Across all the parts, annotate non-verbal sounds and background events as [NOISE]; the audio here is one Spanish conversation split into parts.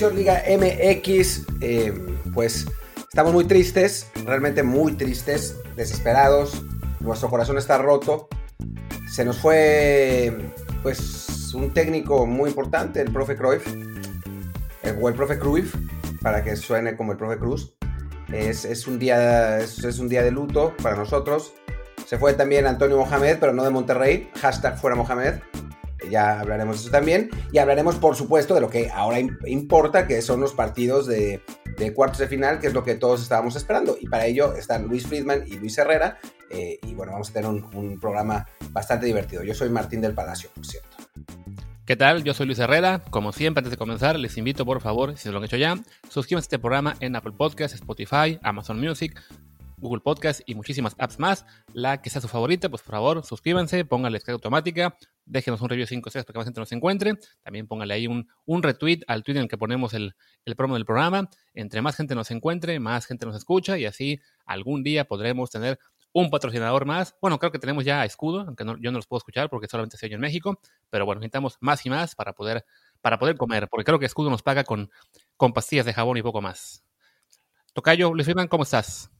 es el Edición Liga MX. Eh, pues estamos muy tristes, realmente muy tristes, desesperados. Nuestro corazón está roto. Se nos fue, pues, un técnico muy importante, el profe Cruyff, eh, o el profe Cruyff, para que suene como el profe Cruz. Es, un día, es, es, un día de luto para nosotros. Se fue también Antonio Mohamed, pero no de Monterrey. Hashtag fuera Mohamed ya hablaremos de eso también. Y hablaremos, por supuesto, de lo que ahora importa, que son los partidos de, cuartos de final, que es lo que todos estábamos esperando. Y para ello están Luis Friedman y Luis Herrera. Eh, y bueno, vamos a tener un, programa bastante divertido. Yo soy Martín del Palacio, por cierto. ¿Qué tal? Yo soy Luis Herrera. Como siempre, antes de comenzar, les invito, por favor, si no lo han hecho ya, suscríbanse a este programa en Apple Podcasts, Spotify, Amazon Music, Google Podcast y muchísimas apps más. La que sea su favorita, pues por favor, suscríbanse, pónganle descarga automática, déjenos un review 5 6 para que más gente nos encuentre. También pónganle ahí un, un retweet al tweet en el que ponemos el, el, promo del programa. Entre más gente nos encuentre, más gente nos escucha y así algún día podremos tener un patrocinador más. Bueno, creo que tenemos ya a Escudo, aunque yo no los puedo escuchar porque solamente se oye en México, pero bueno, necesitamos más y más para poder, para poder comer, porque creo que Escudo nos paga con, con pastillas de jabón y poco más. Tocayo, Luis Iván, ¿cómo estás?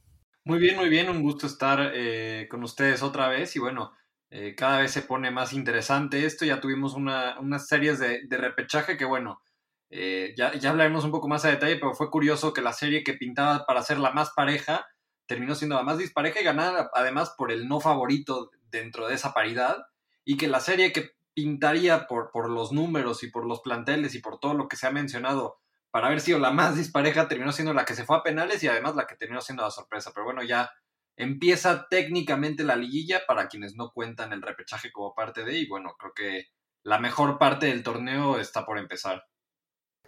Muy bien, muy bien, un gusto estar eh, con ustedes otra vez y bueno, eh, cada vez se pone más interesante esto, ya tuvimos una, unas series de, repechaje que bueno, eh, ya, ya hablaremos un poco más a detalle, pero fue curioso que la serie que pintaba para ser la más pareja terminó siendo la más dispareja y ganada además por el no favorito dentro de esa paridad y que la serie que pintaría por, por los números y por los planteles y por todo lo que se ha mencionado para haber sido la más dispareja, terminó siendo la que se fue a penales y además la que terminó siendo la sorpresa. Pero bueno, ya empieza técnicamente la liguilla para quienes no cuentan el repechaje como parte de, y bueno, creo que la mejor parte del torneo está por empezar.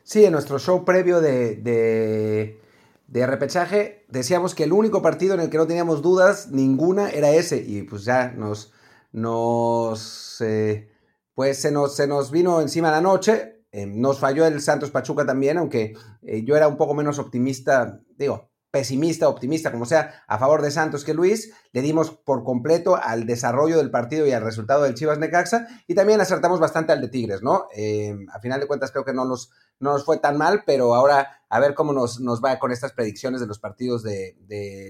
Sí, en nuestro show previo de, de, repechaje decíamos que el único partido en el que no teníamos dudas ninguna era ese, y pues ya nos, nos, eh, pues se nos, se nos vino encima la noche, eh, nos falló el Santos Pachuca también, aunque eh, yo era un poco menos optimista, digo, pesimista, optimista, como sea, a favor de Santos que Luis. Le dimos por completo al desarrollo del partido y al resultado del Chivas Necaxa y también acertamos bastante al de Tigres, ¿no? Eh, a final de cuentas creo que no nos, no nos fue tan mal, pero ahora a ver cómo nos, nos va con estas predicciones de los partidos de,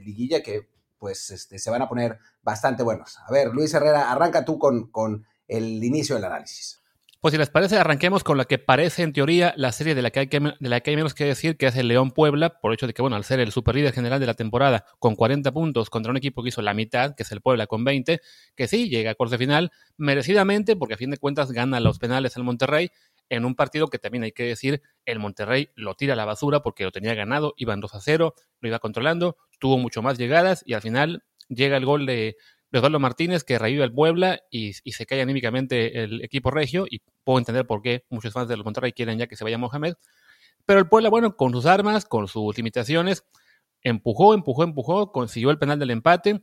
liguilla que pues este, se van a poner bastante buenos. A ver, Luis Herrera, arranca tú con, con el inicio del análisis. Pues si les parece, arranquemos con la que parece en teoría la serie de la que hay, que, de la que hay menos que decir, que es el León Puebla, por hecho de que, bueno, al ser el superlíder general de la temporada con 40 puntos contra un equipo que hizo la mitad, que es el Puebla con 20, que sí, llega a corte final merecidamente, porque a fin de cuentas gana los penales al Monterrey, en un partido que también hay que decir, el Monterrey lo tira a la basura porque lo tenía ganado, iban 2 a 0, lo iba controlando, tuvo mucho más llegadas y al final llega el gol de Osvaldo Martínez que revive el Puebla y, se cae anímicamente el equipo regio y puedo entender por qué muchos fans del Monterrey quieren ya que se vaya Mohamed. Pero el Puebla, bueno, con sus armas, con sus limitaciones, empujó, empujó, empujó, consiguió el penal del empate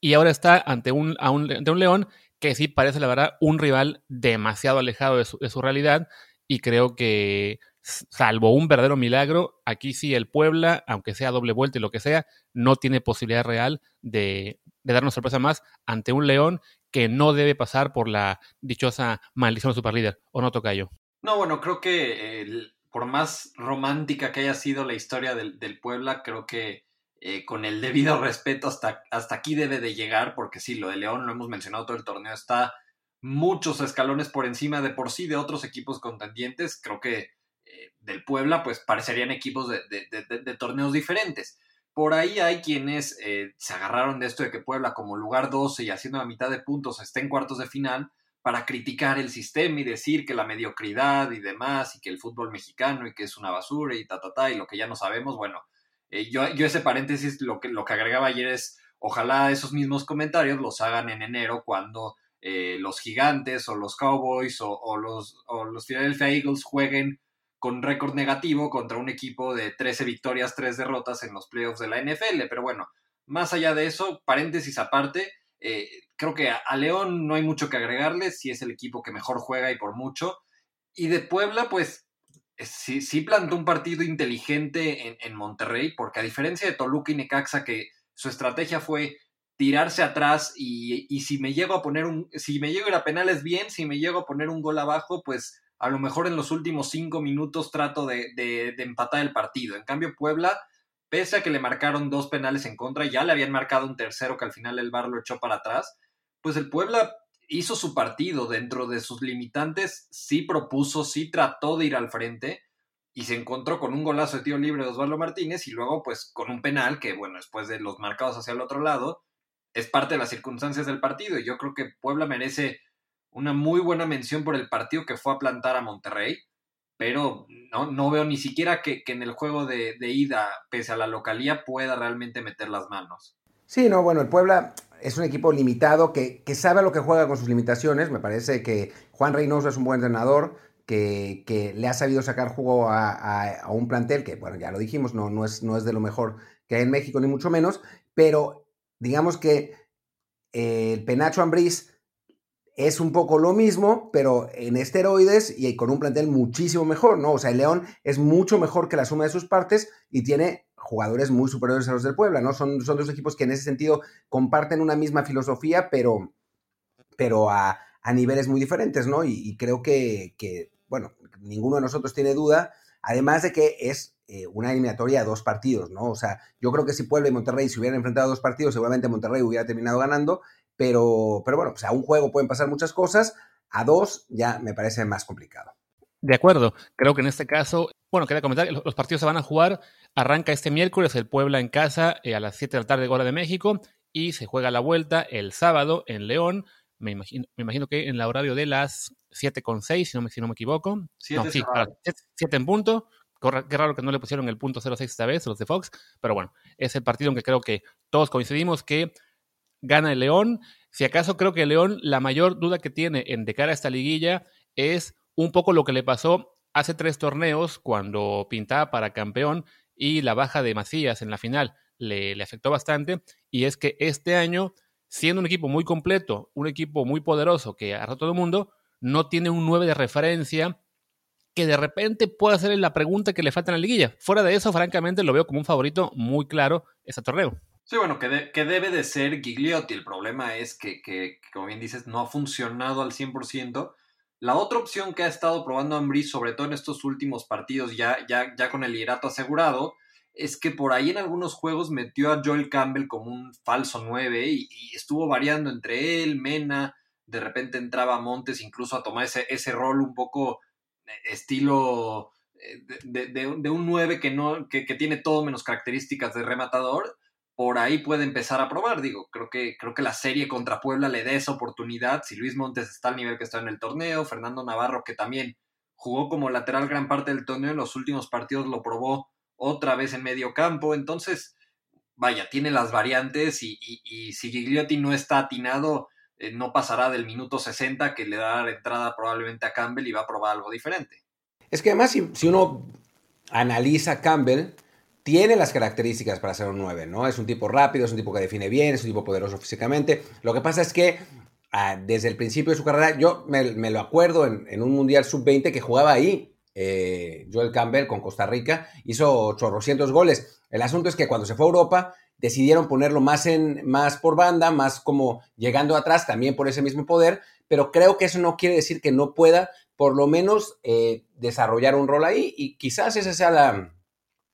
y ahora está ante un, ante un León que sí parece, la verdad, un rival demasiado alejado de su, de su realidad y creo que salvo un verdadero milagro, aquí sí el Puebla, aunque sea doble vuelta y lo que sea, no tiene posibilidad real de, de darnos sorpresa más ante un León que no debe pasar por la dichosa maldición superlíder, ¿o no, Tocayo? No, bueno, creo que por más romántica que haya sido la historia del, Puebla, creo que eh, con el debido respeto hasta, hasta aquí debe de llegar, porque sí, lo de León lo hemos mencionado todo el torneo, está muchos escalones por encima de por sí de otros equipos contendientes, creo que eh, del Puebla pues parecerían equipos de, de torneos diferentes. Por ahí hay quienes eh, se agarraron de esto de que Puebla como lugar 12 y haciendo la mitad de puntos esté en cuartos de final para criticar el sistema y decir que la mediocridad y demás y que el fútbol mexicano y que es una basura y ta, ta, ta y lo que ya no sabemos. Bueno, eh, yo, yo ese paréntesis lo que, lo que agregaba ayer es ojalá esos mismos comentarios los hagan en enero cuando eh, los gigantes o los Cowboys o, o, los, o los Philadelphia Eagles jueguen con récord negativo contra un equipo de 13 victorias, 3 derrotas en los playoffs de la NFL. Pero bueno, más allá de eso, paréntesis aparte, eh, creo que a, León no hay mucho que agregarle, si es el equipo que mejor juega y por mucho. Y de Puebla, pues sí, sí plantó un partido inteligente en, Monterrey, porque a diferencia de Toluca y Necaxa, que su estrategia fue tirarse atrás y, y, si me llego a poner un, si me llego a ir a bien, si me llego a poner un gol abajo, pues a lo mejor en los últimos cinco minutos trato de, empatar el partido. En cambio, Puebla pese a que le marcaron dos penales en contra, ya le habían marcado un tercero que al final el VAR lo echó para atrás, pues el Puebla hizo su partido dentro de sus limitantes, sí propuso, sí trató de ir al frente y se encontró con un golazo de tiro libre de Osvaldo Martínez y luego pues con un penal que bueno, después de los marcados hacia el otro lado, es parte de las circunstancias del partido y yo creo que Puebla merece una muy buena mención por el partido que fue a plantar a Monterrey pero no, no veo ni siquiera que, en el juego de, ida, pese a la localía, pueda realmente meter las manos. Sí, no, bueno, el Puebla es un equipo limitado que, sabe a lo que juega con sus limitaciones. Me parece que Juan Reynoso es un buen entrenador, que, le ha sabido sacar jugo a, un plantel que, bueno, ya lo dijimos, no, no, es, no es de lo mejor que hay en México, ni mucho menos, pero digamos que el Penacho Ambriz es un poco lo mismo, pero en esteroides y con un plantel muchísimo mejor, ¿no? O sea, el León es mucho mejor que la suma de sus partes y tiene jugadores muy superiores a los del Puebla, ¿no? Son, son dos equipos que en ese sentido comparten una misma filosofía, pero, pero a, niveles muy diferentes, ¿no? Y, creo que, bueno, ninguno de nosotros tiene duda, además de que es eh, una eliminatoria a dos partidos, ¿no? O sea, yo creo que si Puebla y Monterrey se hubieran enfrentado a dos partidos, seguramente Monterrey hubiera terminado ganando, pero, pero bueno, pues a un juego pueden pasar muchas cosas, a dos ya me parece más complicado. De acuerdo, creo que en este caso, bueno, quería comentar que los partidos se van a jugar, arranca este miércoles el Puebla en casa eh, a las 7 de la tarde, hora de México, y se juega la vuelta el sábado en León, me imagino, me imagino que en el horario de las 7 con 6, si no me, si no me equivoco. no, sí, 7 en punto. Qué raro que no le pusieron el punto 06 esta vez, los de Fox, pero bueno, es el partido en que creo que todos coincidimos que gana el León. Si acaso creo que el León, la mayor duda que tiene en de cara a esta liguilla es un poco lo que le pasó hace tres torneos cuando pintaba para campeón y la baja de Macías en la final le, le afectó bastante. Y es que este año, siendo un equipo muy completo, un equipo muy poderoso que a todo el mundo, no tiene un 9 de referencia que de repente pueda hacerle la pregunta que le falta en la liguilla. Fuera de eso, francamente, lo veo como un favorito muy claro este torneo. Sí, bueno, que, debe de ser Gigliotti. El problema es que, como bien dices, no ha funcionado al 100%. La otra opción que ha estado probando Ambris, sobre todo en estos últimos partidos, ya, ya, ya con el liderato asegurado, es que por ahí en algunos juegos metió a Joel Campbell como un falso 9 y, estuvo variando entre él, Mena, de repente entraba Montes incluso a tomar ese, ese rol un poco eh, estilo eh, de, un 9 que, no, que, que, tiene todo menos características de rematador por ahí puede empezar a probar. Digo, creo que, creo que la serie contra Puebla le da esa oportunidad. Si Luis Montes está al nivel que está en el torneo, Fernando Navarro, que también jugó como lateral gran parte del torneo, en los últimos partidos lo probó otra vez en medio campo. Entonces, vaya, tiene las variantes y, si Gigliotti no está atinado, eh, no pasará del minuto 60 que le da la entrada probablemente a Campbell y va a probar algo diferente. Es que además, si, uno analiza Campbell, tiene las características para ser un 9, ¿no? Es un tipo rápido, es un tipo que define bien, es un tipo poderoso físicamente. Lo que pasa es que ah, desde el principio de su carrera, yo me, lo acuerdo en, un Mundial Sub-20 que jugaba ahí, eh, Joel Campbell con Costa Rica, hizo chorrocientos goles. El asunto es que cuando se fue a Europa, decidieron ponerlo más, en, más por banda, más como llegando atrás, también por ese mismo poder, pero creo que eso no quiere decir que no pueda por lo menos eh, desarrollar un rol ahí y quizás esa sea la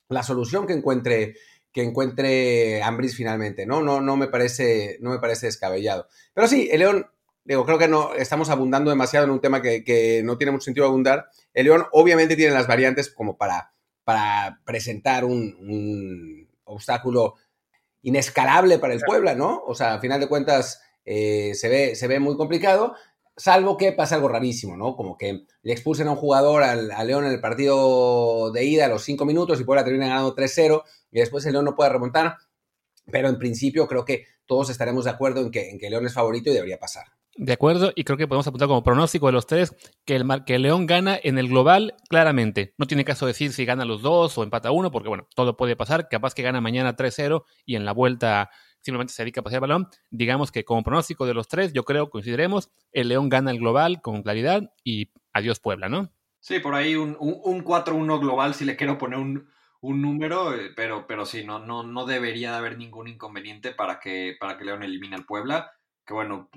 la solución que encuentre que encuentre Ambris finalmente, ¿no? No, no, me parece, no me parece descabellado. Pero sí, el León, digo, creo que no estamos abundando demasiado en un tema que, no tiene mucho sentido abundar. El León obviamente tiene las variantes como para, para presentar un, obstáculo inescalable para el Puebla, ¿no? O sea, a final de cuentas eh, se, ve, se ve muy complicado, salvo que pasa algo rarísimo, ¿no? Como que le expulsen a un jugador al, León en el partido de ida a los cinco minutos y Puebla termina ganando 3-0 y después el León no puede remontar. Pero en principio creo que todos estaremos de acuerdo en que, en León es favorito y debería pasar. De acuerdo, y creo que podemos apuntar como pronóstico de los tres que el, que León gana en el global claramente. No tiene caso decir si gana los dos o empata uno, porque bueno, todo puede pasar. Capaz que gana mañana 3-0 y en la vuelta simplemente se dedica a pasear el balón. Digamos que como pronóstico de los tres, yo creo, coincidiremos, el León gana el global con claridad y adiós Puebla, ¿no? Sí, por ahí un, un, 4-1 global si le quiero poner un, un número, eh, pero, pero sí, no, no, no debería haber ningún inconveniente para que, para que León elimine al Puebla. que bueno,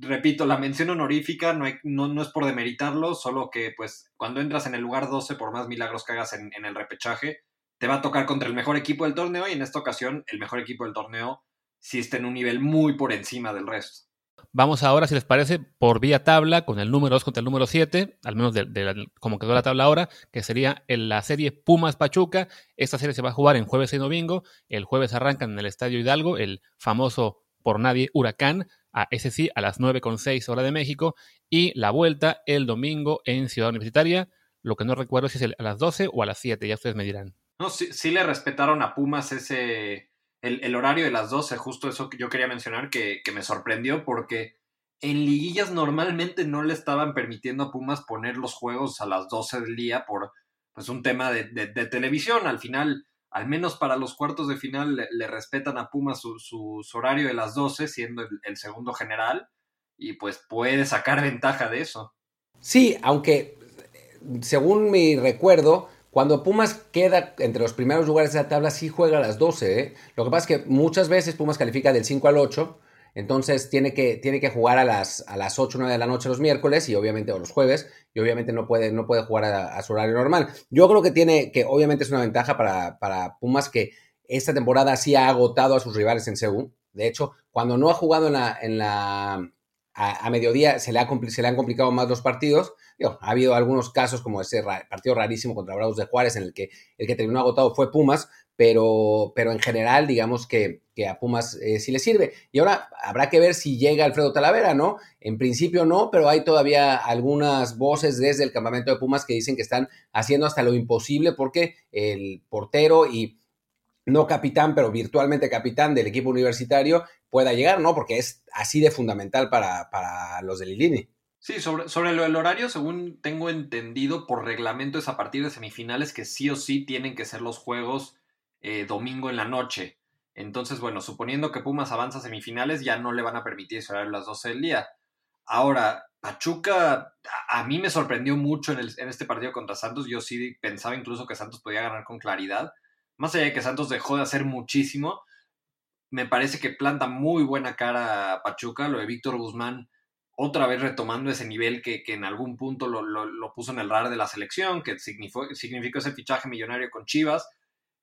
repito, la mención honorífica no, no, es por demeritarlo, solo que pues cuando entras en el lugar 12, por más milagros que hagas en, el repechaje, te va a tocar contra el mejor equipo del torneo y en esta ocasión el mejor equipo del torneo sí está en un nivel muy por encima del resto. Vamos ahora, si les parece, por vía tabla, con el número 2 contra el número 7, al menos de, como quedó la tabla ahora, que sería en la serie Pumas Pachuca. Esta serie se va a jugar en jueves y domingo. El jueves arrancan en el Estadio Hidalgo, el famoso por nadie Huracán a ese sí a las 9.6 hora de México y la vuelta el domingo en Ciudad Universitaria. Lo que no recuerdo si es a las 12 o a las 7, ya ustedes me dirán. No, sí, sí le respetaron a Pumas ese el, horario de las 12, justo eso que yo quería mencionar que, me sorprendió porque en liguillas normalmente no le estaban permitiendo a Pumas poner los juegos a las 12 del día por pues un tema de, de televisión. Al final al menos para los cuartos de final le, respetan a Pumas su, horario de las 12, siendo el, segundo general, y pues puede sacar ventaja de eso. Sí, aunque según mi recuerdo, cuando Pumas queda entre los primeros lugares de la tabla, sí juega a las 12. ¿eh? Lo que pasa es que muchas veces Pumas califica del 5 al 8 entonces tiene que, tiene que jugar a las, a las 8 o 9 de la noche los miércoles y obviamente o los jueves y obviamente no puede, no puede jugar a, su horario normal. Yo creo que tiene, que obviamente es una ventaja para, para Pumas que esta temporada sí ha agotado a sus rivales en CEU. De hecho, cuando no ha jugado en la a, mediodía se le, ha, se le han complicado más los partidos. ha habido algunos casos como ese partido rarísimo contra Bravos de Juárez en el que el que terminó agotado fue Pumas, pero, pero en general, digamos que, a Pumas eh, sí le sirve. Y ahora habrá que ver si llega Alfredo Talavera, ¿no? En principio no, pero hay todavía algunas voces desde el campamento de Pumas que dicen que están haciendo hasta lo imposible porque el portero y no capitán, pero virtualmente capitán del equipo universitario pueda llegar, ¿no? Porque es así de fundamental para, los de Lilini. Sí, sobre, sobre lo del horario, según tengo entendido, por reglamento es a partir de semifinales que sí o sí tienen que ser los juegos eh, domingo en la noche. Entonces, bueno, suponiendo que Pumas avanza a semifinales, ya no le van a permitir cerrar las 12 del día. Ahora, Pachuca, a, mí me sorprendió mucho en, en, este partido contra Santos. Yo sí pensaba incluso que Santos podía ganar con claridad. Más allá de que Santos dejó de hacer muchísimo, me parece que planta muy buena cara a Pachuca. Lo de Víctor Guzmán, otra vez retomando ese nivel que, en algún punto lo, lo, puso en el radar de la selección, que significó, significó ese fichaje millonario con Chivas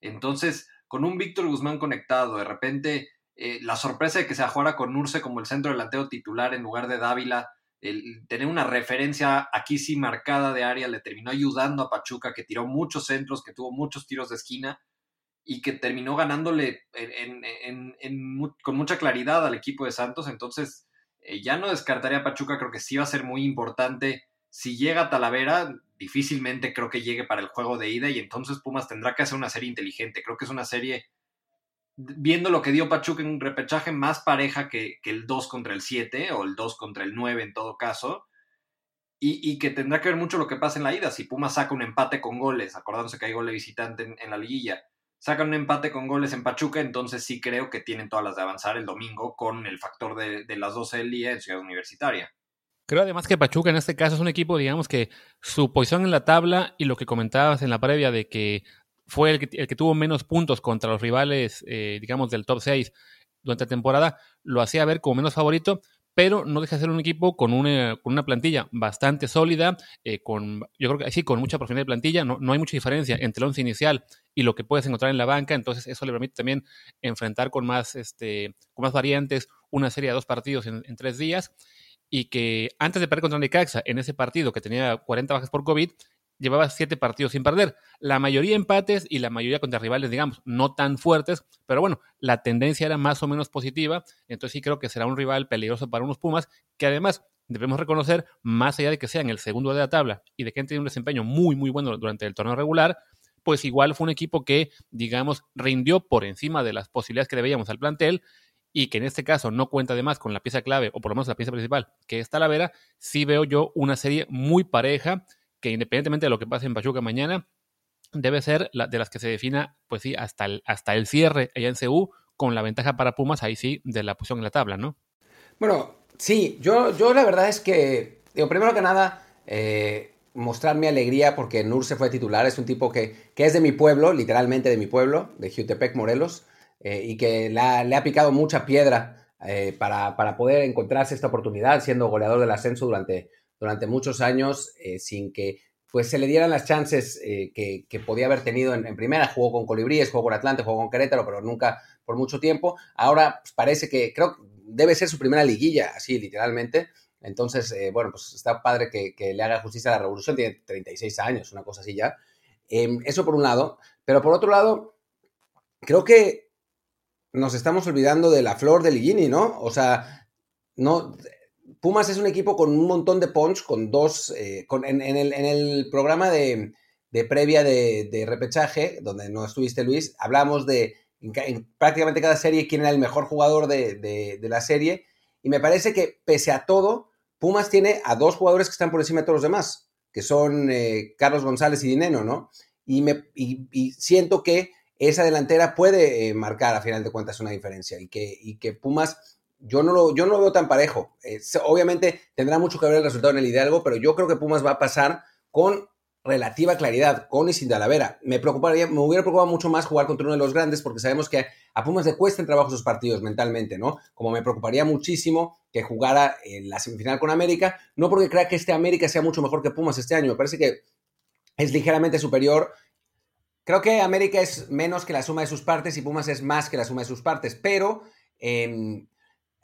entonces, con un Víctor Guzmán conectado, de repente eh, la sorpresa de que se jugara con Urce como el centro delantero titular en lugar de Dávila, el tener una referencia aquí sí marcada de área le terminó ayudando a Pachuca, que tiró muchos centros, que tuvo muchos tiros de esquina y que terminó ganándole con mucha claridad al equipo de Santos. Entonces, eh, ya no descartaría a Pachuca, creo que sí va a ser muy importante. Si llega a Talavera, difícilmente creo que llegue para el juego de ida y entonces Pumas tendrá que hacer una serie inteligente. Creo que es una serie, viendo lo que dio Pachuca en un repechaje, más pareja que, el 2 contra el 7 o el 2 contra el 9 en todo caso. Y, que tendrá que ver mucho lo que pasa en la ida. Si Pumas saca un empate con goles, acordándose que hay gol de visitante en, la liguilla, saca un empate con goles en Pachuca, entonces sí creo que tienen todas las de avanzar el domingo con el factor de, de las 12 del día en Ciudad Universitaria. Creo además que Pachuca en este caso es un equipo, digamos que su posición en la tabla y lo que comentabas en la previa de que fue el que, tuvo menos puntos contra los rivales, eh, digamos, del top 6 durante la temporada, lo hacía ver como menos favorito, pero no deja de ser un equipo con una, con una plantilla bastante sólida, eh, con, yo creo que sí, con mucha profundidad de plantilla, no, no hay mucha diferencia entre el once inicial y lo que puedes encontrar en la banca, entonces eso le permite también enfrentar con más, este, con más variantes una serie de dos partidos en, en tres días y que antes de perder contra Necaxa en ese partido que tenía 40 bajas por COVID, llevaba siete partidos sin perder. La mayoría empates y la mayoría contra rivales, digamos, no tan fuertes, pero bueno, la tendencia era más o menos positiva. Entonces sí creo que será un rival peligroso para unos Pumas, que además debemos reconocer, más allá de que sean el segundo de la tabla y de que han tenido un desempeño muy, muy bueno durante el torneo regular, pues igual fue un equipo que, digamos, rindió por encima de las posibilidades que debíamos al plantel y que en este caso no cuenta además con la pieza clave, o por lo menos la pieza principal, que es Talavera, sí veo yo una serie muy pareja, que independientemente de lo que pase en Pachuca mañana, debe ser de las que se defina, pues sí, hasta el, hasta el cierre allá en CU, con la ventaja para Pumas, ahí sí, de la posición en la tabla, ¿no? Bueno, sí, yo, yo la verdad es que, digo, primero que nada, eh, mostrar mi alegría porque Nur se fue titular, es un tipo que, que es de mi pueblo, literalmente de mi pueblo, de Jutepec, Morelos, eh, y que le ha picado mucha piedra eh, para, para, poder encontrarse esta oportunidad siendo goleador del ascenso durante, durante muchos años eh, sin que pues se le dieran las chances eh, que, que, podía haber tenido en, primera. Jugó con Colibríes, jugó con Atlante, jugó con Querétaro, pero nunca por mucho tiempo. Ahora pues, parece que creo debe ser su primera liguilla, así literalmente. Entonces, eh, bueno, pues está padre que, le haga justicia a la revolución. Tiene 36 años, una cosa así ya. Eh, eso por un lado. Pero por otro lado, creo que nos estamos olvidando de la flor de Ligini, ¿no? O sea, no, Pumas es un equipo con un montón de punch, con dos, eh, en, el, programa de, previa de, repechaje, donde no estuviste Luis, hablamos de en, en, prácticamente cada serie quién era el mejor jugador de, la serie, y me parece que pese a todo, Pumas tiene a dos jugadores que están por encima de todos los demás, que son eh, Carlos González y Dineno, ¿no? Y, me, y siento que esa delantera puede eh, marcar a final de cuentas una diferencia y que, y que Pumas yo no lo, yo no lo veo tan parejo. Obviamente tendrá mucho que ver el resultado en el Hidalgo, pero yo creo que Pumas va a pasar con relativa claridad, con y sin Talavera. Me preocuparía, me hubiera preocupado mucho más jugar contra uno de los grandes, porque sabemos que a Pumas le cuestan trabajo sus partidos mentalmente, ¿no? Como me preocuparía muchísimo que jugara en la semifinal con América, no porque crea que este América sea mucho mejor que Pumas este año, me parece que es ligeramente superior. Creo que América es menos que la suma de sus partes y Pumas es más que la suma de sus partes, pero eh,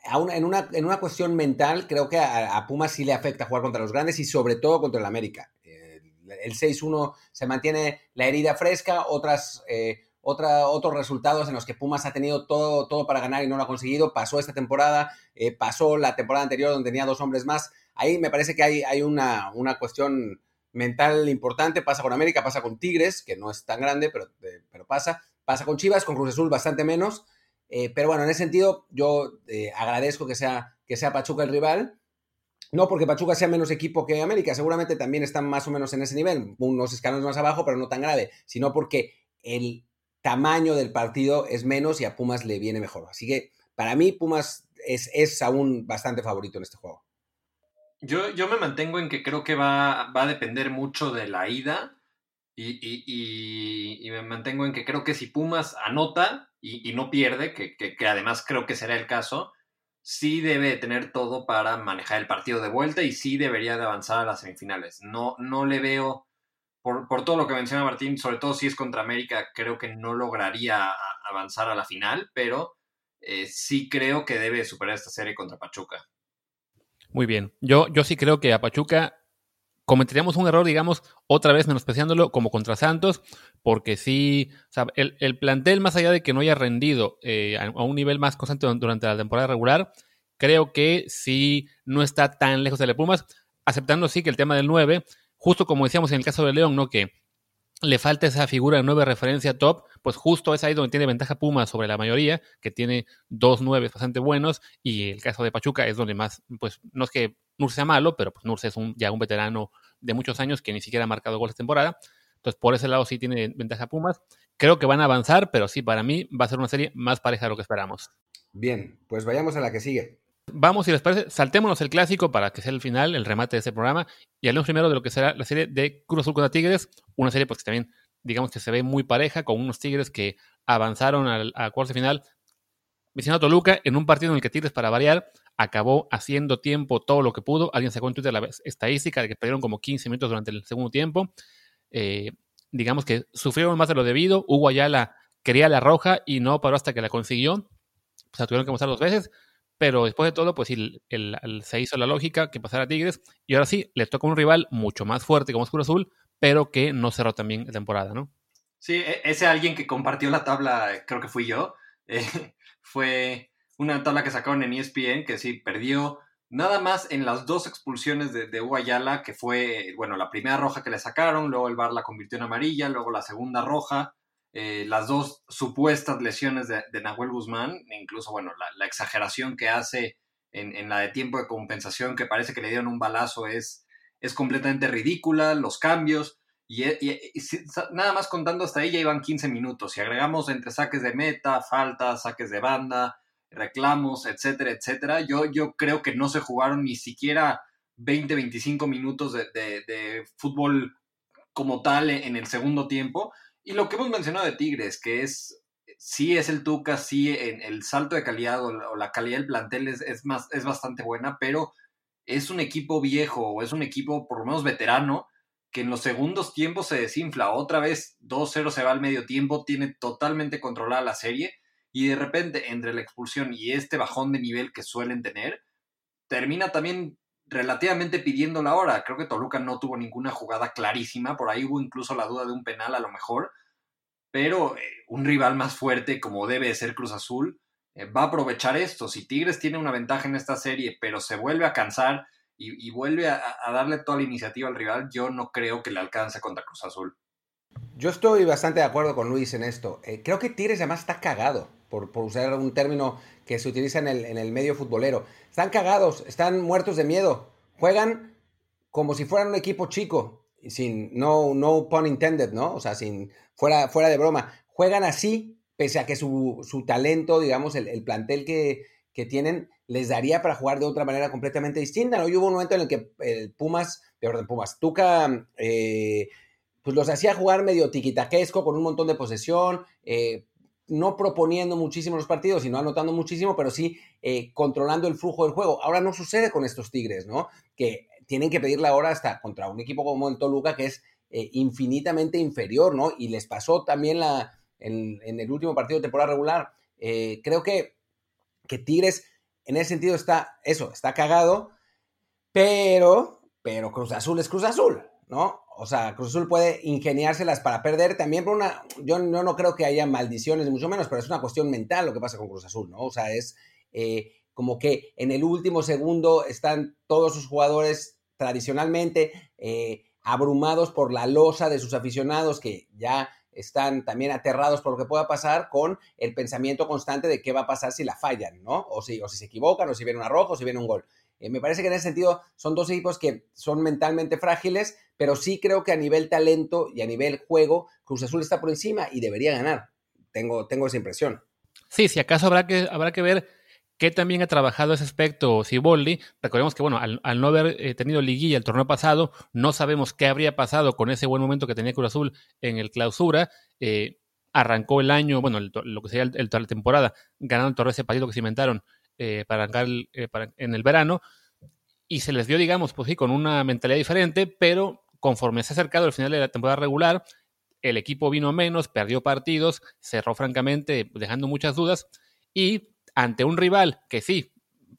en una, en una cuestión mental, creo que a, a, Pumas sí le afecta jugar contra los grandes y sobre todo contra el América. Eh, el 6-1 se mantiene la herida fresca, otras, eh, otros resultados en los que Pumas ha tenido todo, todo para ganar y no lo ha conseguido. Pasó esta temporada, eh, pasó la temporada anterior donde tenía dos hombres más. Ahí me parece que hay, hay una, una cuestión mental importante. Pasa con América, pasa con Tigres, que no es tan grande, pero, pero pasa. Pasa con Chivas, con Cruz Azul bastante menos. Eh, pero bueno, en ese sentido, yo eh, agradezco que sea, que sea Pachuca el rival. No porque Pachuca sea menos equipo que América, seguramente también están más o menos en ese nivel, unos escalones más abajo, pero no tan grave, sino porque el tamaño del partido es menos y a Pumas le viene mejor. Así que para mí Pumas es, es aún bastante favorito en este juego. Yo, yo me mantengo en que creo que va, va a depender mucho de la ida y, y, y, y, me mantengo en que creo que si Pumas anota y, no pierde, que, que, además creo que será el caso, sí debe tener todo para manejar el partido de vuelta y sí debería de avanzar a las semifinales. No, no le veo, por, por todo lo que menciona Martín, sobre todo si es contra América, creo que no lograría avanzar a la final, pero eh, sí creo que debe superar esta serie contra Pachuca. Muy bien. Yo, yo sí creo que a Pachuca cometeríamos un error, digamos, otra vez menospreciándolo como contra Santos, porque sí, el, el, plantel, más allá de que no haya rendido eh, a, un nivel más constante durante la temporada regular, creo que sí no está tan lejos de la Pumas, aceptando sí que el tema del 9, justo como decíamos en el caso de León, ¿no? Que le falta esa figura de 9 referencia top, pues justo es ahí donde tiene ventaja Pumas sobre la mayoría, que tiene dos 9 bastante buenos, y el caso de Pachuca es donde más, pues no es que Nurse sea malo, pero pues Nurse es un, ya un veterano de muchos años que ni siquiera ha marcado goles temporada. Entonces, por ese lado sí tiene ventaja Pumas. Creo que van a avanzar, pero sí, para mí va a ser una serie más pareja de lo que esperamos. Bien, pues vayamos a la que sigue. Vamos, si les parece, saltémonos el clásico para que sea el final, el remate de este programa, y hablemos primero de lo que será la serie de Cruz Azul contra Tigres, una serie pues que también, digamos que se ve muy pareja, con unos Tigres que avanzaron al, al cuarto final. Vicente Toluca, en un partido en el que Tigres, para variar, acabó haciendo tiempo todo lo que pudo. Alguien sacó en Twitter la estadística de que perdieron como 15 minutos durante el segundo tiempo. Eh, digamos que sufrieron más de lo debido. Hugo Ayala quería la roja y no paró hasta que la consiguió. O sea, tuvieron que mostrar dos veces. Pero después de todo, pues el, se hizo la lógica que pasara a Tigres. Y ahora sí, le toca un rival mucho más fuerte como Oscuro Azul, pero que no cerró también la temporada, ¿no? Sí, e, ese alguien que compartió la tabla, creo que fui yo, eh, [LAUGHS] fue una tabla que sacaron en ESPN que sí, perdió nada más en las dos expulsiones de, de Guayala, que fue, bueno, la primera roja que le sacaron, luego el VAR la convirtió en amarilla, luego la segunda roja, eh, las dos supuestas lesiones de, de, Nahuel Guzmán, incluso, bueno, la, la exageración que hace en, en, la de tiempo de compensación, que parece que le dieron un balazo, es, es completamente ridícula, los cambios. Y, y, y, nada más contando hasta ahí ya iban 15 minutos. Si agregamos entre saques de meta, faltas, saques de banda, reclamos, etcétera, etcétera. Yo, yo creo que no se jugaron ni siquiera 20, 25 minutos de, fútbol como tal en el segundo tiempo. Y lo que hemos mencionado de Tigres, que es sí es el Tuca, sí en el salto de calidad o la, calidad del plantel es, más, es bastante buena, pero es un equipo viejo o es un equipo por lo menos veterano que en los segundos tiempos se desinfla. Otra vez 2-0 se va al medio tiempo, tiene totalmente controlada la serie y de repente entre la expulsión y este bajón de nivel que suelen tener, termina también relativamente pidiendo la hora. Creo que Toluca no tuvo ninguna jugada clarísima, por ahí hubo incluso la duda de un penal a lo mejor, pero eh, un rival más fuerte como debe ser Cruz Azul eh, va a aprovechar esto. Si Tigres tiene una ventaja en esta serie, pero se vuelve a cansar y, vuelve a, darle toda la iniciativa al rival, yo no creo que le alcance contra Cruz Azul. Yo estoy bastante de acuerdo con Luis en esto. Eh, creo que Tigres además está cagado, por, usar un término que se utiliza en el, en el medio futbolero. Están cagados, están muertos de miedo. Juegan como si fueran un equipo chico, sin, no, no pun intended, ¿no? O sea, sin, fuera, fuera de broma. Juegan así, pese a que su, su talento, digamos, el, el plantel que, que, tienen, les daría para jugar de otra manera completamente distinta, ¿no? Y hubo un momento en el que el Pumas, peor Pumas, Tuca, eh, pues los hacía jugar medio tiquitaquesco, con un montón de posesión, eh, no proponiendo muchísimo los partidos y no anotando muchísimo, pero sí eh, controlando el flujo del juego. Ahora no sucede con estos Tigres, ¿no? Que tienen que pedir la hora hasta contra un equipo como el Toluca, que es infinitamente inferior, ¿no? Y les pasó también la, en, el último partido de temporada regular. Creo que, que Tigres en ese sentido está, eso, está cagado, pero, pero Cruz Azul es Cruz Azul, ¿no? O sea, Cruz Azul puede ingeniárselas para perder también por una. Yo no, no creo que haya maldiciones, mucho menos, pero es una cuestión mental lo que pasa con Cruz Azul, ¿no? O sea, es eh, como que en el último segundo están todos sus jugadores tradicionalmente abrumados por la losa de sus aficionados que ya están también aterrados por lo que pueda pasar con el pensamiento constante de qué va a pasar si la fallan, ¿no? O si, o si se equivocan, o si viene un arrojo, o si viene un gol. Eh, me parece que en ese sentido son dos equipos que son mentalmente frágiles, pero sí creo que a nivel talento y a nivel juego, Cruz Azul está por encima y debería ganar. Tengo, tengo esa impresión. Sí, si acaso habrá que, habrá que ver que también ha trabajado ese aspecto Siboldi. Recordemos que, bueno, al, no haber eh, tenido liguilla el torneo pasado, no sabemos qué habría pasado con ese buen momento que tenía Cruz Azul en el clausura. Eh, arrancó el año, bueno, lo que sería el, la temporada, ganando el torneo ese partido que se inventaron eh, para arrancar en el verano. Y se les dio, digamos, pues sí, con una mentalidad diferente, pero conforme se ha acercado el final de la temporada regular, el equipo vino menos, perdió partidos, cerró francamente, dejando muchas dudas. Y ante un rival que sí,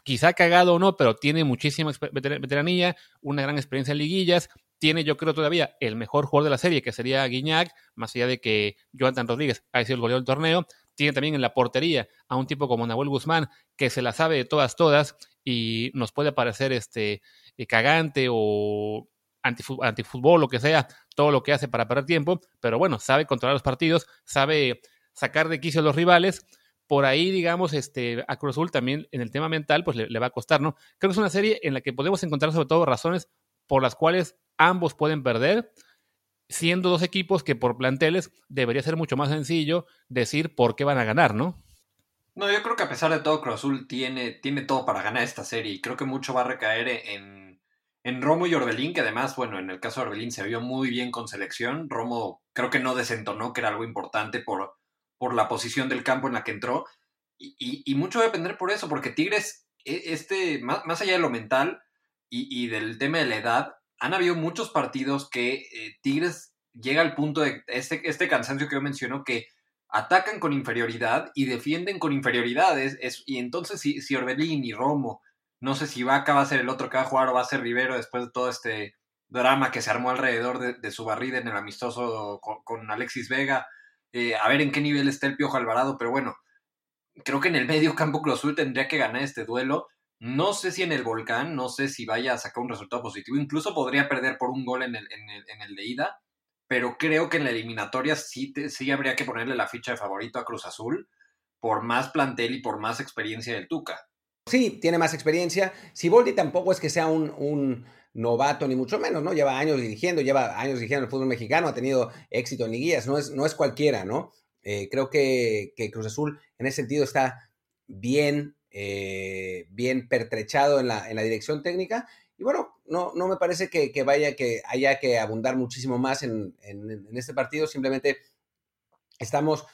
quizá cagado o no, pero tiene muchísima veteranía, una gran experiencia en liguillas, tiene yo creo todavía el mejor jugador de la serie, que sería Guiñac, más allá de que Jonathan Rodríguez ha sido el goleador del torneo, tiene también en la portería a un tipo como Nahuel Guzmán, que se la sabe de todas, todas, y nos puede parecer este eh, cagante o antifútbol, lo que sea, todo lo que hace para perder tiempo, pero bueno, sabe controlar los partidos, sabe sacar de quicio a los rivales, por ahí, digamos, este, a Cruz Azul también en el tema mental, pues le, va a costar, ¿no? Creo que es una serie en la que podemos encontrar sobre todo razones por las cuales ambos pueden perder, siendo dos equipos que por planteles debería ser mucho más sencillo decir por qué van a ganar, ¿no? No, yo creo que a pesar de todo, Cruz Azul tiene, tiene todo para ganar esta serie y creo que mucho va a recaer en, en Romo y Orbelín, que además, bueno, en el caso de Orbelín se vio muy bien con selección. Romo creo que no desentonó, que era algo importante por por la posición del campo en la que entró. Y, mucho va a depender por eso, porque Tigres, e, este, más, allá de lo mental y, del tema de la edad, han habido muchos partidos que eh, Tigres llega al punto de este, este cansancio que yo menciono, que atacan con inferioridad y defienden con inferioridad. y entonces, si, si Orbelín y Romo, no sé si Vaca va a ser el otro que va a jugar o va a ser Rivero después de todo este drama que se armó alrededor de, su barrida en el amistoso con Alexis Vega eh, a ver en qué nivel está el Piojo Alvarado, pero bueno, creo que en el medio campo Cruz Azul tendría que ganar este duelo. No sé si en el Volcán, no sé si vaya a sacar un resultado positivo, incluso podría perder por un gol en el, en el, de ida, pero creo que en la eliminatoria sí, sí habría que ponerle la ficha de favorito a Cruz Azul por más plantel y por más experiencia del Tuca. Sí, tiene más experiencia. Siboldi tampoco es que sea un novato, ni mucho menos, ¿no? Lleva años dirigiendo, lleva años dirigiendo el fútbol mexicano, ha tenido éxito en liguillas, no es, no es cualquiera, ¿no? Eh, creo que, Cruz Azul en ese sentido está bien, eh, bien pertrechado en la, en la, dirección técnica. Y bueno, no, no me parece que, vaya que haya que abundar muchísimo más en, en, este partido. Simplemente estamos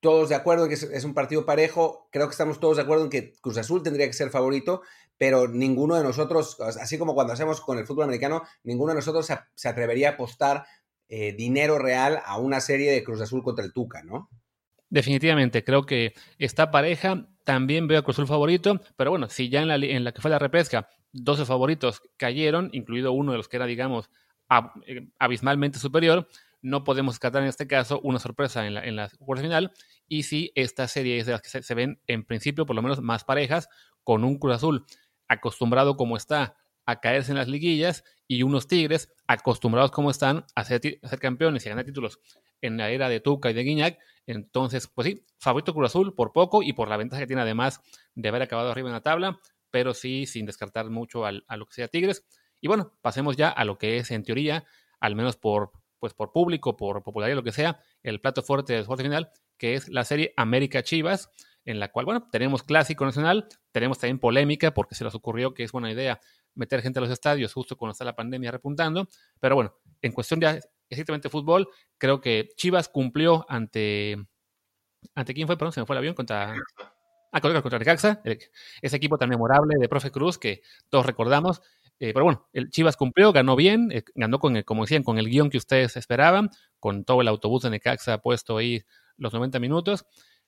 todos de acuerdo en que es, un partido parejo. Creo que estamos todos de acuerdo en que Cruz Azul tendría que ser favorito, pero ninguno de nosotros, así como cuando hacemos con el fútbol americano, ninguno de nosotros se, atrevería a apostar eh, dinero real a una serie de Cruz Azul contra el Tuca, ¿no? Definitivamente, creo que esta pareja también veo a Cruz Azul favorito, pero bueno, si ya en la, en la que fue la repesca, 12 favoritos cayeron, incluido uno de los que era, digamos, eh, abismalmente superior, no podemos descartar en este caso una sorpresa en la, en la final. Y si esta serie es de las que se, ven en principio, por lo menos más parejas, con un Cruz Azul acostumbrado como está a caerse en las liguillas y unos Tigres acostumbrados como están a ser, ser campeones y a ganar títulos en la era de Tuca y de Guiñac. Entonces, pues sí, favorito Cruz Azul por poco y por la ventaja que tiene además de haber acabado arriba en la tabla, pero sí sin descartar mucho a lo que sea Tigres. Y bueno, pasemos ya a lo que es en teoría, al menos por, pues por público, por popularidad, lo que sea, el plato fuerte del fuerte final, que es la serie América Chivas, en la cual, bueno, tenemos clásico nacional, tenemos también polémica, porque se les ocurrió que es buena idea meter gente a los estadios justo cuando está la pandemia repuntando, pero bueno, en cuestión de estrictamente fútbol, creo que Chivas cumplió ante... ¿Ante quién fue? Perdón, se me fue el avión contra... Ah, contra, contra Necaxa, ese equipo tan memorable de Profe Cruz que todos recordamos, eh, pero bueno, el Chivas cumplió, ganó bien, eh, ganó con, el, como decían, con el guion que ustedes esperaban, con todo el autobús de Necaxa puesto ahí los 90 minutos,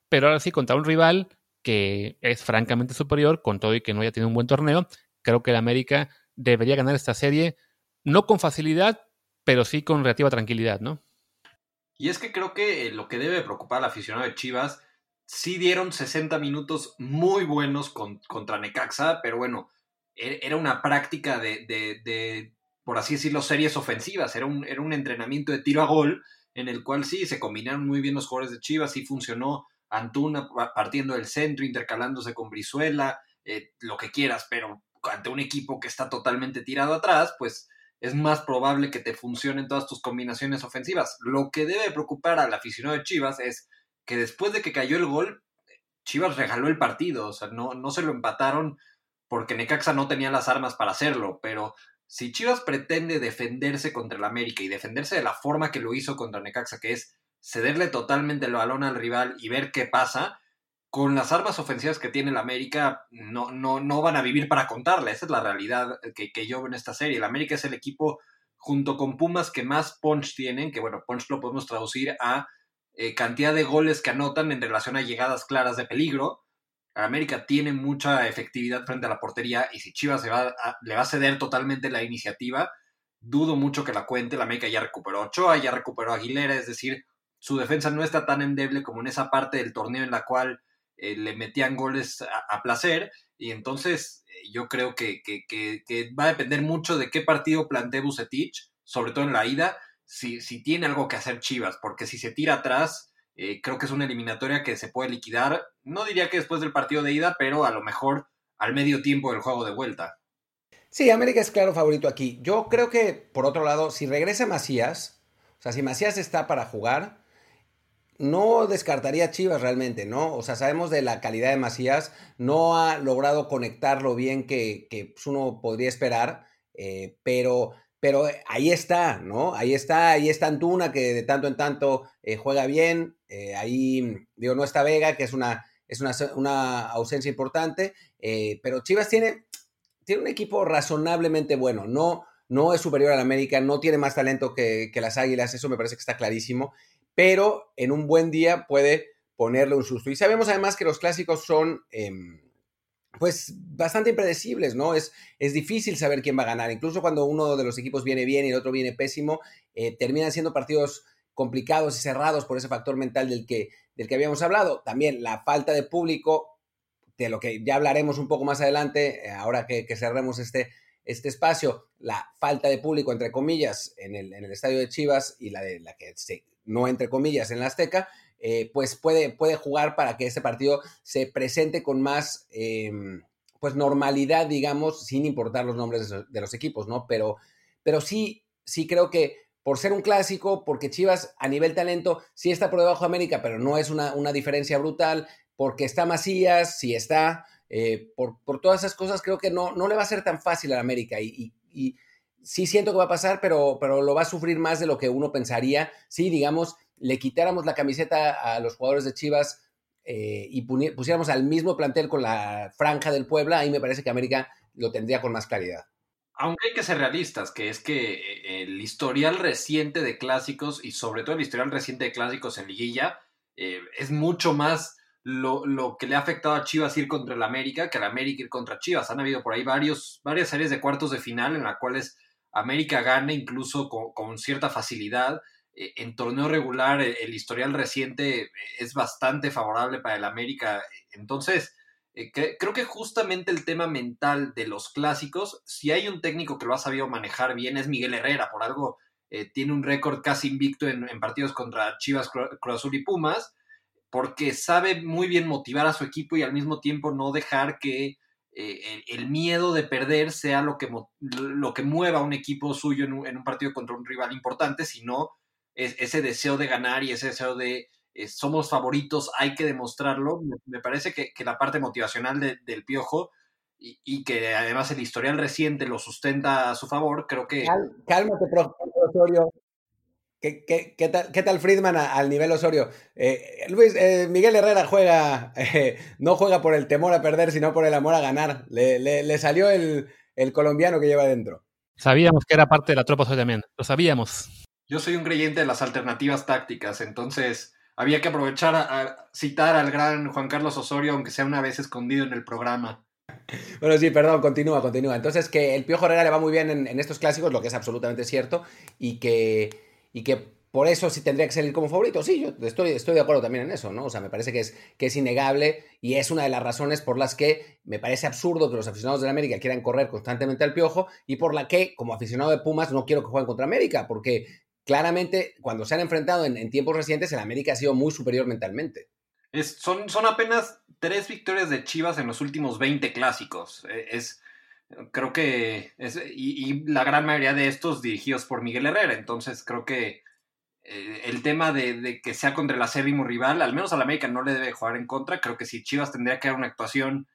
pero ahora sí contra un rival que es francamente superior, con todo y que no haya tenido un buen torneo, creo que el América debería ganar esta serie, no con facilidad, pero sí con relativa tranquilidad, ¿no? Y es que creo que lo que debe preocupar al aficionado de Chivas, sí dieron 60 minutos muy buenos contra Necaxa, pero bueno, era una práctica de, por así decirlo, series ofensivas, era un, era un entrenamiento de tiro a gol en el cual sí, se combinaron muy bien los jugadores de Chivas, sí funcionó Antuna partiendo del centro, intercalándose con Brizuela, eh, lo que quieras, pero ante un equipo que está totalmente tirado atrás, pues es más probable que te funcionen todas tus combinaciones ofensivas. Lo que debe preocupar al aficionado de Chivas es que después de que cayó el gol, Chivas regaló el partido, o sea, no, no se lo empataron porque Necaxa no tenía las armas para hacerlo, pero si Chivas pretende defenderse contra el América y defenderse de la forma que lo hizo contra Necaxa, que es cederle totalmente el balón al rival y ver qué pasa, con las armas ofensivas que tiene el América no, no, no van a vivir para contarle. Esa es la realidad que, que yo veo en esta serie. El América es el equipo junto con Pumas que más punch tienen, que bueno, punch lo podemos traducir a eh, cantidad de goles que anotan en relación a llegadas claras de peligro. América tiene mucha efectividad frente a la portería y si Chivas le va a ceder totalmente la iniciativa, dudo mucho que la cuente. La América ya recuperó Ochoa, ya recuperó Aguilera, es decir, su defensa no está tan endeble como en esa parte del torneo en la cual eh, le metían goles a, placer. Y entonces eh, yo creo que, va a depender mucho de qué partido plantee Bucetich, sobre todo en la ida, si tiene algo que hacer Chivas, porque si se tira atrás eh, creo que es una eliminatoria que se puede liquidar, no diría que después del partido de ida, pero a lo mejor al medio tiempo del juego de vuelta. Sí, América es claro favorito aquí. Yo creo que, por otro lado, si regresa Macías, o sea, si Macías está para jugar, no descartaría Chivas realmente, ¿no? O sea, sabemos de la calidad de Macías, no ha logrado conectar lo bien que, que pues, uno podría esperar, eh, pero pero ahí está, ¿no? Ahí está, ahí está Antuna, que de tanto en tanto eh, juega bien. Eh, ahí, digo, no está Vega, que es una, es una, ausencia importante. Eh, pero Chivas tiene, tiene un equipo razonablemente bueno. No, no es superior al América, no tiene más talento que, que, las Águilas, eso me parece que está clarísimo. Pero en un buen día puede ponerle un susto. Y sabemos además que los clásicos son em, pues bastante impredecibles, ¿no? Es, es difícil saber quién va a ganar. Incluso cuando uno de los equipos viene bien y el otro viene pésimo, eh, terminan siendo partidos complicados y cerrados por ese factor mental del que, del que habíamos hablado. También la falta de público, de lo que ya hablaremos un poco más adelante, eh, ahora que, cerremos este, este espacio, la falta de público, entre comillas, en el, en el estadio de Chivas y la de la que no entre comillas en la Azteca, eh, pues puede, puede jugar para que ese partido se presente con más em, pues normalidad, digamos, sin importar los nombres de, los equipos, ¿no? Pero, pero sí, sí creo que por ser un clásico, porque Chivas a nivel talento sí está por debajo de América, pero no es una, diferencia brutal, porque está Macías, sí está, eh, por, todas esas cosas creo que no, no le va a ser tan fácil a América y, sí siento que va a pasar, pero, pero lo va a sufrir más de lo que uno pensaría. Sí, digamos, le quitáramos la camiseta a los jugadores de Chivas eh, y pusiéramos al mismo plantel con la franja del Puebla, ahí me parece que América lo tendría con más claridad. Aunque hay que ser realistas, que es que eh, el historial reciente de clásicos y sobre todo el historial reciente de clásicos en liguilla eh, es mucho más lo, lo, que le ha afectado a Chivas ir contra el América que al América ir contra Chivas. Han habido por ahí varios, varias series de cuartos de final en las cuales América gana incluso con, cierta facilidad. Eh, en torneo regular el, historial reciente es bastante favorable para el América. Entonces, eh, creo que justamente el tema mental de los clásicos, si hay un técnico que lo ha sabido manejar bien, es Miguel Herrera. Por algo eh, tiene un récord casi invicto en, partidos contra Chivas, Cruz Azul y Pumas, porque sabe muy bien motivar a su equipo y al mismo tiempo no dejar que eh, el, miedo de perder sea lo que, lo que mueva a un equipo suyo en un, partido contra un rival importante, sino ese deseo de ganar y ese deseo de eh, somos favoritos, hay que demostrarlo. Me, parece que, la parte motivacional del piojo y, que además el historial reciente lo sustenta a su favor, creo que... cálmate, profesor Osorio. ¿Qué, tal, ¿Qué, tal, Friedman al nivel Osorio? Eh, Luis, eh, Miguel Herrera juega, [LAUGHS] no juega por el temor a perder, sino por el amor a ganar. Le, salió el, colombiano que lleva dentro. Sabíamos que era parte de la tropa también, lo sabíamos. Yo soy un creyente de las alternativas tácticas, entonces había que aprovechar a, citar al gran Juan Carlos Osorio, aunque sea una vez escondido en el programa. Bueno, sí, perdón, continúa, continúa. Entonces, que el Piojo Herrera le va muy bien en, estos clásicos, lo que es absolutamente cierto, y que, y que por eso sí tendría que salir como favorito. Sí, yo estoy, estoy de acuerdo también en eso, ¿no? O sea, me parece que es, que es innegable y es una de las razones por las que me parece absurdo que los aficionados de la América quieran correr constantemente al Piojo y por la que, como aficionado de Pumas, no quiero que jueguen contra América, porque claramente cuando se han enfrentado en, tiempos recientes, el América ha sido muy superior mentalmente. Son, apenas tres victorias de Chivas en los últimos 20 clásicos. E, es, creo que, y, la gran mayoría de estos dirigidos por Miguel Herrera. Entonces creo que eh, el tema de, que sea contra el acérrimo rival, al menos al América no le debe jugar en contra. Creo que si Chivas tendría que dar una actuación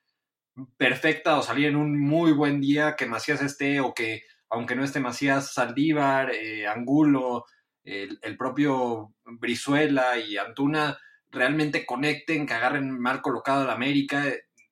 perfecta o salir en un muy buen día, que Macías esté o que aunque no esté Macías Saldívar, eh, Angulo, el, propio Brizuela y Antuna, realmente conecten, que agarren mal colocado al América.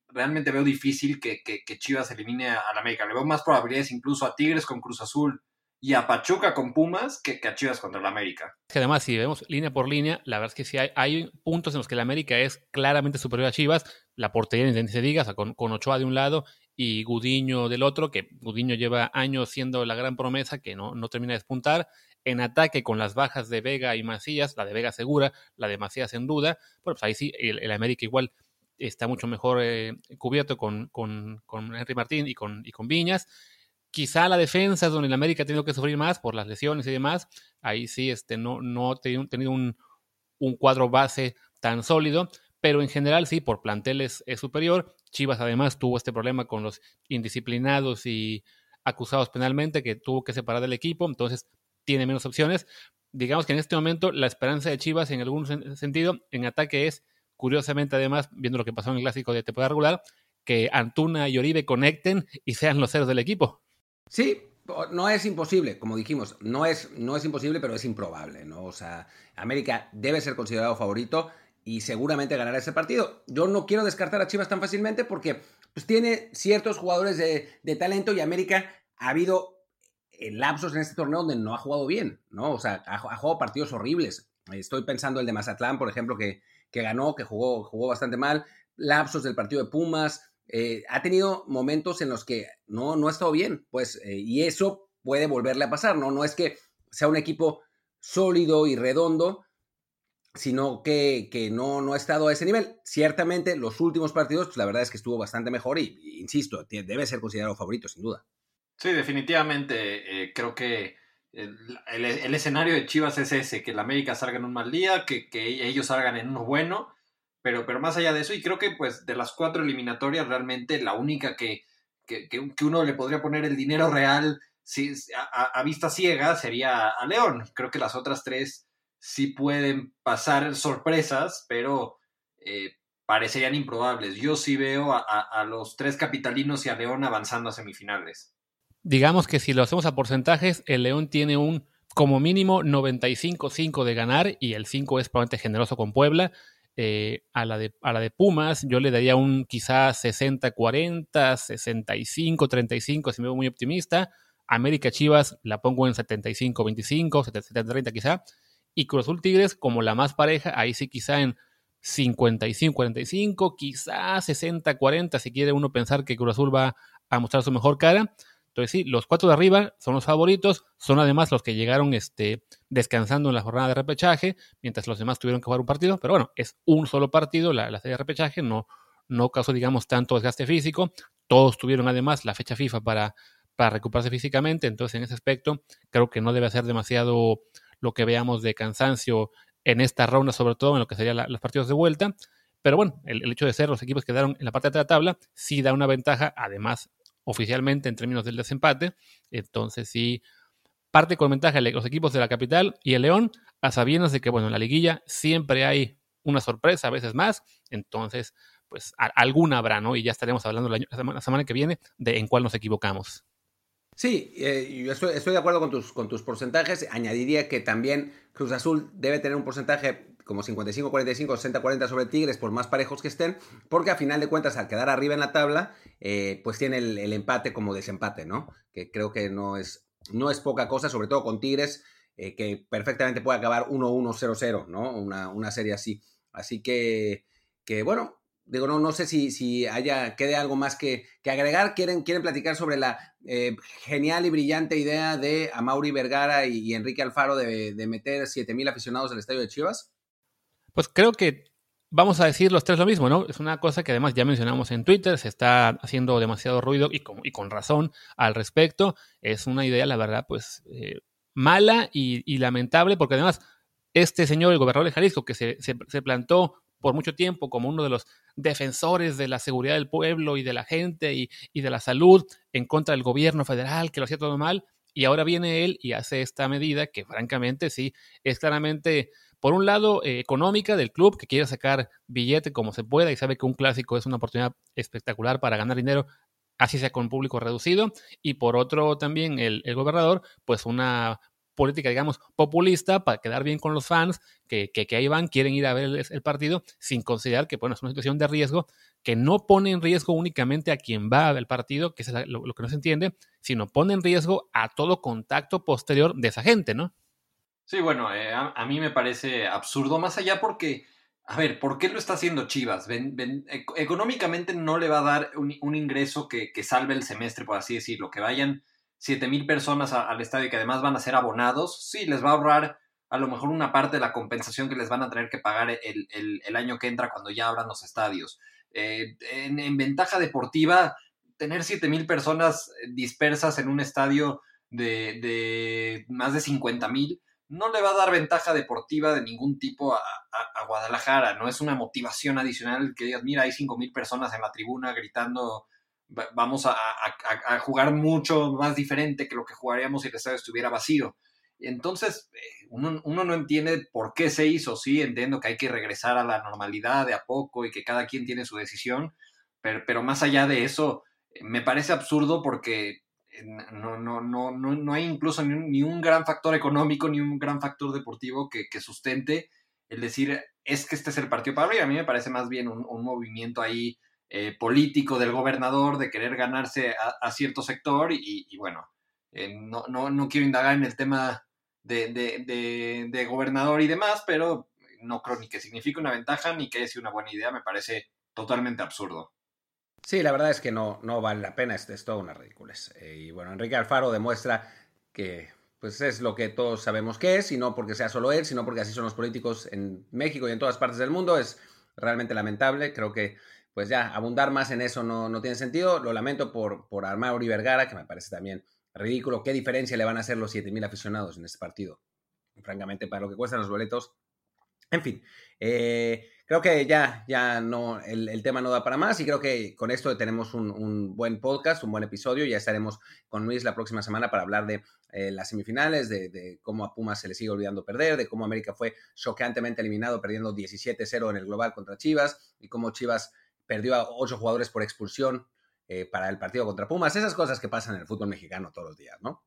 Realmente veo difícil que, que, Chivas elimine al América. Le veo más probabilidades incluso a Tigres con Cruz Azul y a Pachuca con Pumas que, que a Chivas contra el América. Que además, si vemos línea por línea, la verdad es que sí hay, puntos en los que el América es claramente superior a Chivas. La portería, ni se diga, con, con Ochoa de un lado y Gudiño del otro, que Gudiño lleva años siendo la gran promesa que no, no termina de despuntar. En ataque con las bajas de Vega y Macías, la de Vega segura, la de Macías en duda. Bueno, pues ahí sí, el, América igual está mucho mejor eh, cubierto con, con, con, Henry Martín y con, y con Viñas. Quizá la defensa es donde el América ha tenido que sufrir más por las lesiones y demás. Ahí sí este, no, no ha tenido un, un cuadro base tan sólido pero en general sí, por planteles es superior. Chivas además tuvo este problema con los indisciplinados y acusados penalmente que tuvo que separar del equipo, entonces tiene menos opciones. Digamos que en este momento la esperanza de Chivas en algún sentido en ataque es, curiosamente además, viendo lo que pasó en el clásico de temporada regular, que Antuna y Oribe conecten y sean los ceros del equipo. Sí, no es imposible, como dijimos, no es, no es imposible, pero es improbable, ¿no? O sea, América debe ser considerado favorito y seguramente ganará ese partido. Yo no quiero descartar a Chivas tan fácilmente porque pues, tiene ciertos jugadores de, talento y América ha habido eh, lapsos en este torneo donde no ha jugado bien, ¿no? O sea, ha, jugado partidos horribles. Estoy pensando el de Mazatlán, por ejemplo, que, que ganó, que jugó, jugó bastante mal. Lapsos del partido de Pumas. Eh, ha tenido momentos en los que no, no ha estado bien, pues, eh, y eso puede volverle a pasar, ¿no? No es que sea un equipo sólido y redondo, sino que, no, no ha estado a ese nivel. Ciertamente, los últimos partidos, pues la verdad es que estuvo bastante mejor y, insisto, debe ser considerado favorito, sin duda. Sí, definitivamente. Eh, creo que el, escenario de Chivas es ese, que el América salga en un mal día, que, ellos salgan en uno bueno, pero, pero más allá de eso, y creo que pues de las cuatro eliminatorias, realmente la única que, que, uno le podría poner el dinero real a, a vista ciega sería a León. Creo que las otras tres sí pueden pasar sorpresas, pero eh, parecerían improbables. Yo sí veo a, los tres capitalinos y a León avanzando a semifinales. Digamos que si lo hacemos a porcentajes, el León tiene un como mínimo 95-5 de ganar y el 5 es probablemente generoso con Puebla. Eh, a, la de, Pumas yo le daría un quizás 60-40, 65-35 si me veo muy optimista. América Chivas la pongo en 75-25, 70-30 quizá. Y Cruz Azul Tigres como la más pareja, ahí sí quizá en 55-45, quizá 60-40 si quiere uno pensar que Cruz Azul va a mostrar su mejor cara. Entonces sí, los cuatro de arriba son los favoritos, son además los que llegaron este, descansando en la jornada de repechaje, mientras los demás tuvieron que jugar un partido, pero bueno, es un solo partido la, la serie de repechaje, no, no causó, digamos, tanto desgaste físico, todos tuvieron además la fecha FIFA para, para recuperarse físicamente, entonces en ese aspecto creo que no debe ser demasiado lo que veamos de cansancio en esta ronda, sobre todo en lo que serían los partidos de vuelta, pero bueno, el, hecho de ser los equipos que quedaron en la parte de la tabla sí da una ventaja, además oficialmente en términos del desempate. Entonces sí, parte con ventaja los equipos de la capital y el León, a sabiendas de que, bueno, en la liguilla siempre hay una sorpresa, a veces más. Entonces, pues alguna habrá, ¿no? Y ya estaremos hablando la, semana, la semana que viene de en cuál nos equivocamos. Sí, eh, yo estoy, de acuerdo con tus, con tus porcentajes. Añadiría que también Cruz Azul debe tener un porcentaje como 55-45, 60-40 sobre Tigres, por más parejos que estén, porque a final de cuentas, al quedar arriba en la tabla, eh, pues tiene el, el, empate como desempate, ¿no? Que creo que no es, no es poca cosa, sobre todo con Tigres, eh, que perfectamente puede acabar 1-1-0-0, ¿no? Una, una, serie así. Así que, que bueno, digo, no, no sé si, si haya, quede algo más que, que agregar. ¿Quieren, quieren platicar sobre la eh, genial y brillante idea de Amauri Vergara y, Enrique Alfaro de, de meter 7000 aficionados al estadio de Chivas? Pues creo que vamos a decir los tres lo mismo, ¿no? Es una cosa que además ya mencionamos en Twitter, se está haciendo demasiado ruido y con, y con razón al respecto. Es una idea, la verdad, pues eh, mala y, y, lamentable, porque además este señor, el gobernador de Jalisco, que se, se, se, plantó por mucho tiempo como uno de los defensores de la seguridad del pueblo y de la gente y, de la salud en contra del gobierno federal, que lo hacía todo mal, y ahora viene él y hace esta medida que francamente sí es claramente por un lado, eh, económica del club, que quiere sacar billete como se pueda y sabe que un clásico es una oportunidad espectacular para ganar dinero, así sea con público reducido. Y por otro, también el, el gobernador, pues una política, digamos, populista para quedar bien con los fans, que, que, que ahí van, quieren ir a ver el, partido, sin considerar que, bueno, es una situación de riesgo, que no pone en riesgo únicamente a quien va al partido, que es lo, que no se entiende, sino pone en riesgo a todo contacto posterior de esa gente, ¿no? Sí, bueno, eh, a, mí me parece absurdo, más allá porque, a ver, ¿por qué lo está haciendo Chivas? Ven, económicamente no le va a dar un, un ingreso que, que, salve el semestre, por así decirlo, que vayan 7 mil personas a, al estadio que además van a ser abonados, sí, les va a ahorrar a lo mejor una parte de la compensación que les van a tener que pagar el, el, año que entra cuando ya abran los estadios. Eh, en, en, ventaja deportiva, tener 7 mil personas dispersas en un estadio de, de más de 50 mil, no le va a dar ventaja deportiva de ningún tipo a, a, a, Guadalajara, no es una motivación adicional que digas, mira, hay cinco mil personas en la tribuna gritando, vamos a, jugar mucho más diferente que lo que jugaríamos si el estadio estuviera vacío. Entonces, eh, uno, uno, no entiende por qué se hizo, sí, entiendo que hay que regresar a la normalidad de a poco y que cada quien tiene su decisión, pero, pero más allá de eso, me parece absurdo porque no, no, no, no, no hay incluso ni un, gran factor económico ni un gran factor deportivo que, sustente el decir es que este es el partido para abrir. A mí me parece más bien un movimiento ahí eh, político del gobernador de querer ganarse a, a cierto sector y, y bueno, eh, no, no, no, quiero indagar en el tema de, de, de, de, gobernador y demás, pero no creo ni que signifique una ventaja ni que sea una buena idea, me parece totalmente absurdo. Sí, la verdad es que no, no vale la pena, es, es toda una ridiculez. Eh, y bueno, Enrique Alfaro demuestra que pues es lo que todos sabemos que es, y no porque sea solo él, sino porque así son los políticos en México y en todas partes del mundo. Es realmente lamentable. Creo que pues ya abundar más en eso no, no tiene sentido. Lo lamento por, por Armauri Vergara, que me parece también ridículo. ¿Qué diferencia le van a hacer los 7.000 aficionados en este partido? Francamente, para lo que cuestan los boletos. En fin, eh, creo que ya, ya no, el, tema no da para más y creo que con esto tenemos un, buen podcast, un buen episodio. Ya estaremos con Luis la próxima semana para hablar de eh, las semifinales, de, de, cómo a Pumas se le sigue olvidando perder, de cómo América fue choqueantemente eliminado perdiendo 17-0 en el global contra Chivas y cómo Chivas perdió a ocho jugadores por expulsión eh, para el partido contra Pumas. Esas cosas que pasan en el fútbol mexicano todos los días, ¿no?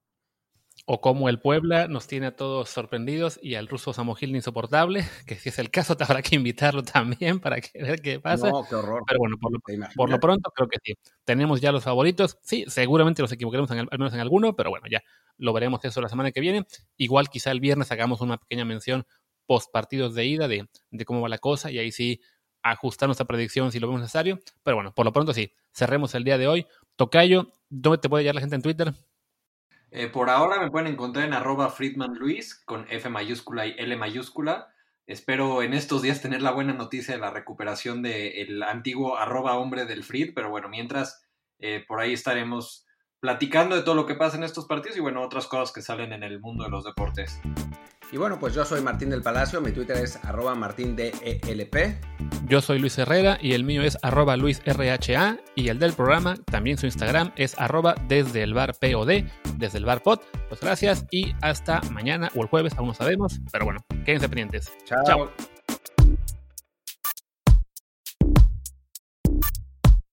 o como el Puebla nos tiene a todos sorprendidos y al ruso Samogil insoportable, que si es el caso te [LAUGHS] habrá que invitarlo también para que ver qué pasa. No, qué horror. Pero bueno, por lo, por lo, pronto creo que sí. Tenemos ya los favoritos. Sí, seguramente nos equivocaremos al menos en alguno, pero bueno, ya lo veremos eso la semana que viene. Igual quizá el viernes hagamos una pequeña mención post partidos de ida de, de cómo va la cosa y ahí sí ajustar nuestra predicción si lo vemos necesario. Pero bueno, por lo pronto sí, cerremos el día de hoy. Tocayo, ¿dónde te puede hallar la gente en Twitter? Eh, por ahora me pueden encontrar en arroba Friedman Luis con F mayúscula y L mayúscula. Espero en estos días tener la buena noticia de la recuperación del antiguo arroba hombre del Fried, pero bueno, mientras eh, por ahí estaremos platicando de todo lo que pasa en estos partidos y bueno, otras cosas que salen en el mundo de los deportes. Y bueno, pues yo soy Martín del Palacio, mi Twitter es arroba martindelp. Yo soy Luis Herrera y el mío es arroba luisrha y el del programa, también su Instagram es arroba desde el bar POD, desde el bar pod. Pues gracias y hasta mañana o el jueves, aún no sabemos, pero bueno, quédense pendientes. Chao. Chao.